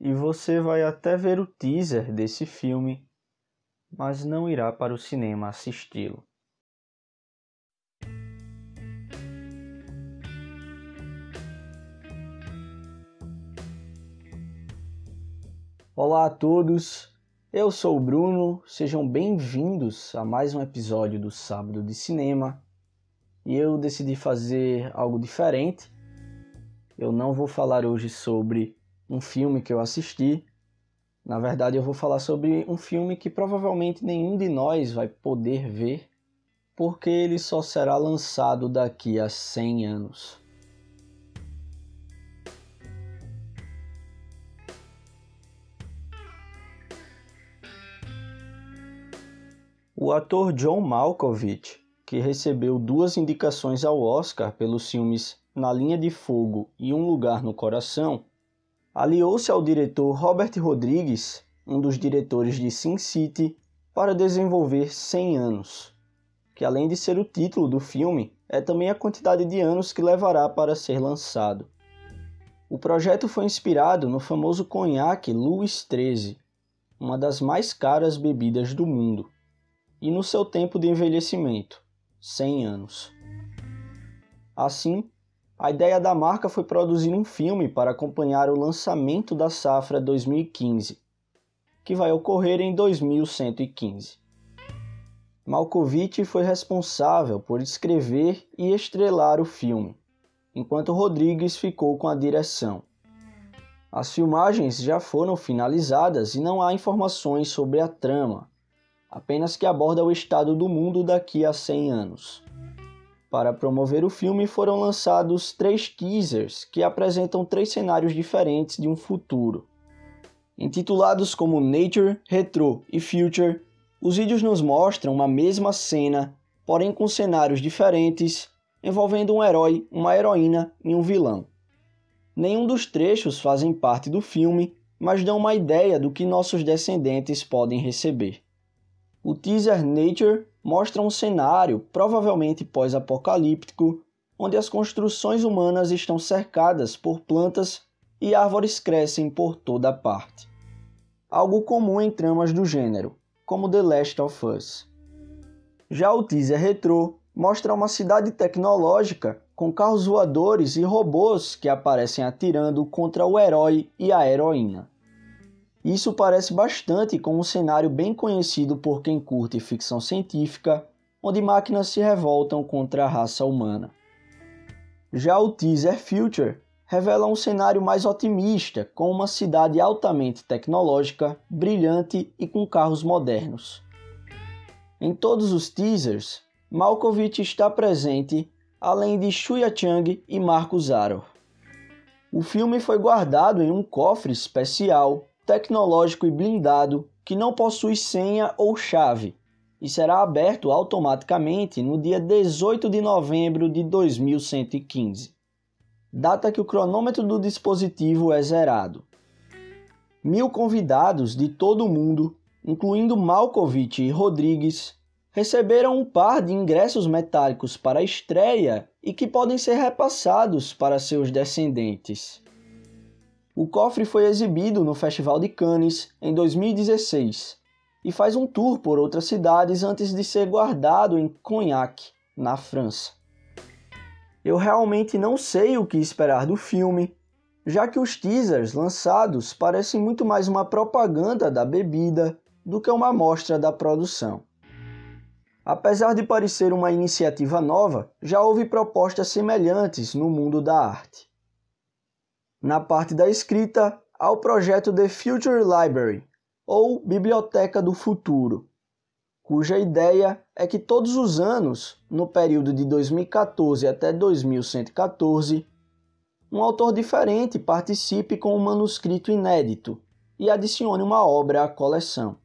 e você vai até ver o teaser desse filme, mas não irá para o cinema assisti-lo. Olá a todos, eu sou o Bruno, sejam bem-vindos a mais um episódio do Sábado de Cinema. E eu decidi fazer algo diferente. Eu não vou falar hoje sobre um filme que eu assisti. Na verdade, eu vou falar sobre um filme que provavelmente nenhum de nós vai poder ver, porque ele só será lançado daqui a 100 anos. O ator John Malkovich, que recebeu duas indicações ao Oscar pelos filmes Na Linha de Fogo e Um Lugar no Coração, aliou-se ao diretor Robert Rodrigues, um dos diretores de Sin City, para desenvolver 100 anos, que além de ser o título do filme, é também a quantidade de anos que levará para ser lançado. O projeto foi inspirado no famoso conhaque Louis XIII, uma das mais caras bebidas do mundo e no seu tempo de envelhecimento, 100 anos. Assim, a ideia da marca foi produzir um filme para acompanhar o lançamento da safra 2015, que vai ocorrer em 2115. Malkovich foi responsável por escrever e estrelar o filme, enquanto Rodrigues ficou com a direção. As filmagens já foram finalizadas e não há informações sobre a trama, apenas que aborda o estado do mundo daqui a 100 anos. Para promover o filme foram lançados três teasers que apresentam três cenários diferentes de um futuro. Intitulados como Nature, Retro e Future, os vídeos nos mostram uma mesma cena, porém com cenários diferentes, envolvendo um herói, uma heroína e um vilão. Nenhum dos trechos fazem parte do filme, mas dão uma ideia do que nossos descendentes podem receber. O teaser Nature mostra um cenário, provavelmente pós-apocalíptico, onde as construções humanas estão cercadas por plantas e árvores crescem por toda parte. Algo comum em tramas do gênero, como The Last of Us. Já o teaser retrô mostra uma cidade tecnológica com carros voadores e robôs que aparecem atirando contra o herói e a heroína. Isso parece bastante com um cenário bem conhecido por quem curte ficção científica, onde máquinas se revoltam contra a raça humana. Já o teaser Future revela um cenário mais otimista, com uma cidade altamente tecnológica, brilhante e com carros modernos. Em todos os teasers, Malkovich está presente, além de Shuya Chang e Marco Zaro. O filme foi guardado em um cofre especial tecnológico e blindado que não possui senha ou chave e será aberto automaticamente no dia 18 de novembro de 2115, data que o cronômetro do dispositivo é zerado. Mil convidados de todo o mundo, incluindo Malkovich e Rodrigues, receberam um par de ingressos metálicos para a estreia e que podem ser repassados para seus descendentes. O cofre foi exibido no Festival de Cannes em 2016 e faz um tour por outras cidades antes de ser guardado em Cognac, na França. Eu realmente não sei o que esperar do filme, já que os teasers lançados parecem muito mais uma propaganda da bebida do que uma amostra da produção. Apesar de parecer uma iniciativa nova, já houve propostas semelhantes no mundo da arte. Na parte da escrita, há o projeto The Future Library, ou Biblioteca do Futuro, cuja ideia é que todos os anos, no período de 2014 até 2114, um autor diferente participe com um manuscrito inédito e adicione uma obra à coleção.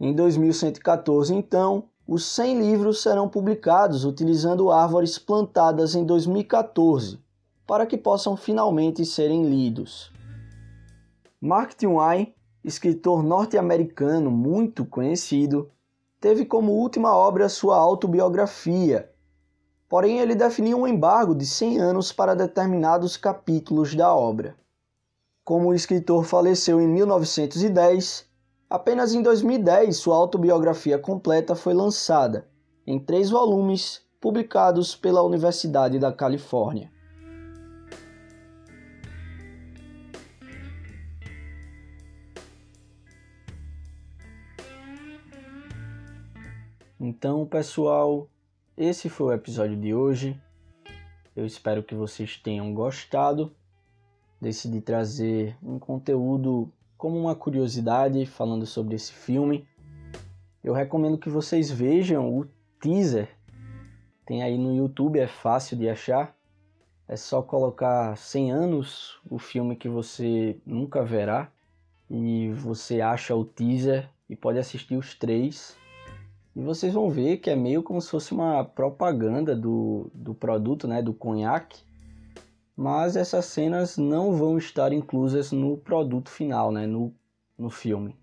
Em 2114, então, os 100 livros serão publicados utilizando árvores plantadas em 2014 para que possam finalmente serem lidos. Mark Twain, escritor norte-americano muito conhecido, teve como última obra sua autobiografia, porém ele definiu um embargo de 100 anos para determinados capítulos da obra. como o escritor faleceu em 1910, apenas em 2010 sua autobiografia completa foi lançada, em três volumes, publicados pela Universidade da Califórnia. Então, pessoal, esse foi o episódio de hoje. Eu espero que vocês tenham gostado decidi trazer um conteúdo como uma curiosidade falando sobre esse filme. Eu recomendo que vocês vejam o teaser. Tem aí no YouTube, é fácil de achar. É só colocar 100 anos, o filme que você nunca verá, e você acha o teaser e pode assistir os três. E vocês vão ver que é meio como se fosse uma propaganda do, do produto, né, do conhaque mas essas cenas não vão estar inclusas no produto final, né, no, no filme.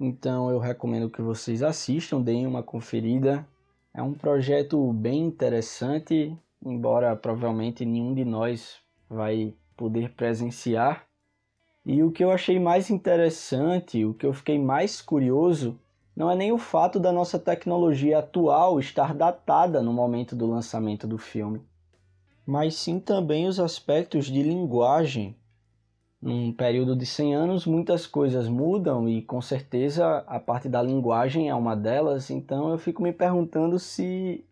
Então eu recomendo que vocês assistam, deem uma conferida. É um projeto bem interessante, embora provavelmente nenhum de nós vai poder presenciar. E o que eu achei mais interessante, o que eu fiquei mais curioso, não é nem o fato da nossa tecnologia atual estar datada no momento do lançamento do filme mas sim também os aspectos de linguagem. Num período de 100 anos, muitas coisas mudam e com certeza a parte da linguagem é uma delas, então eu fico me perguntando se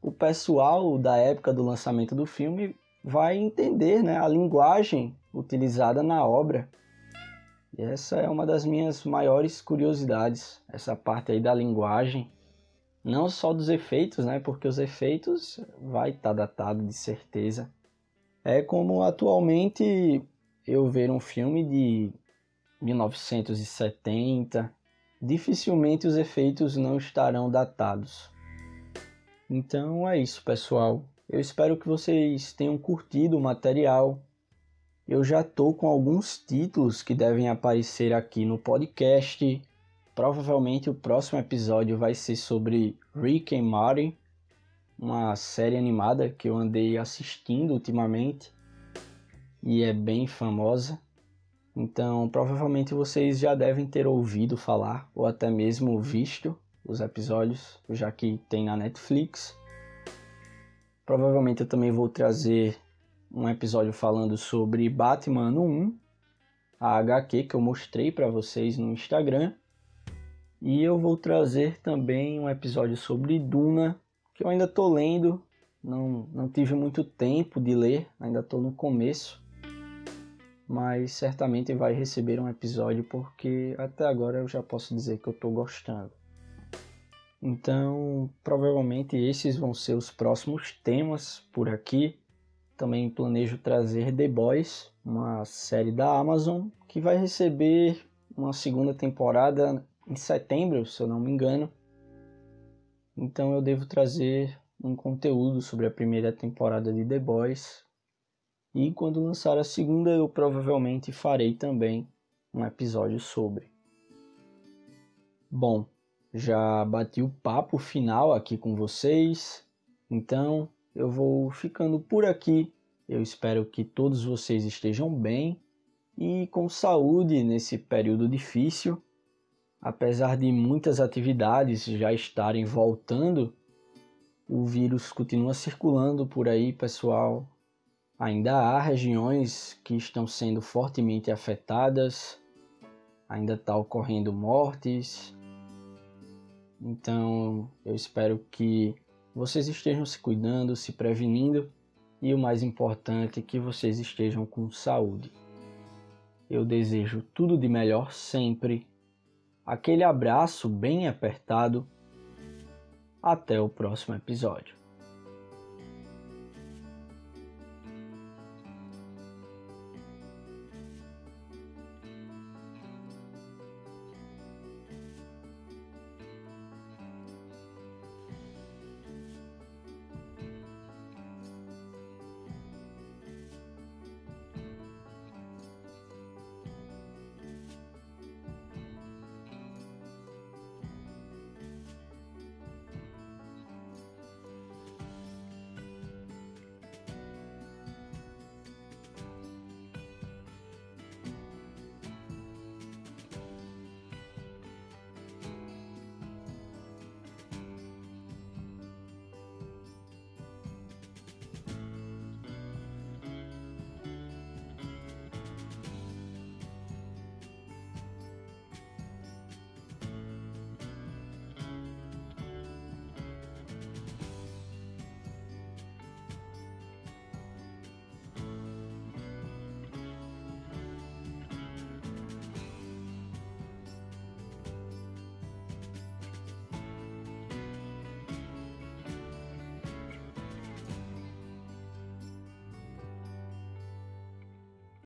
o pessoal da época do lançamento do filme vai entender né, a linguagem utilizada na obra. E essa é uma das minhas maiores curiosidades, essa parte aí da linguagem não só dos efeitos, né? Porque os efeitos vai estar tá datado de certeza. É como atualmente eu ver um filme de 1970, dificilmente os efeitos não estarão datados. Então é isso, pessoal. Eu espero que vocês tenham curtido o material. Eu já estou com alguns títulos que devem aparecer aqui no podcast Provavelmente o próximo episódio vai ser sobre Rick and Morty, uma série animada que eu andei assistindo ultimamente e é bem famosa. Então, provavelmente vocês já devem ter ouvido falar ou até mesmo visto os episódios, já que tem na Netflix. Provavelmente eu também vou trazer um episódio falando sobre Batman 1, a HQ que eu mostrei para vocês no Instagram. E eu vou trazer também um episódio sobre Duna, que eu ainda estou lendo, não, não tive muito tempo de ler, ainda estou no começo, mas certamente vai receber um episódio porque até agora eu já posso dizer que eu estou gostando. Então, provavelmente esses vão ser os próximos temas por aqui. Também planejo trazer The Boys, uma série da Amazon que vai receber uma segunda temporada em setembro, se eu não me engano. Então eu devo trazer um conteúdo sobre a primeira temporada de The Boys. E quando lançar a segunda, eu provavelmente farei também um episódio sobre. Bom, já bati o papo final aqui com vocês, então eu vou ficando por aqui. Eu espero que todos vocês estejam bem e com saúde nesse período difícil apesar de muitas atividades já estarem voltando, o vírus continua circulando por aí, pessoal. Ainda há regiões que estão sendo fortemente afetadas, ainda está ocorrendo mortes. Então, eu espero que vocês estejam se cuidando, se prevenindo e o mais importante, que vocês estejam com saúde. Eu desejo tudo de melhor sempre aquele abraço bem apertado. Até o próximo episódio.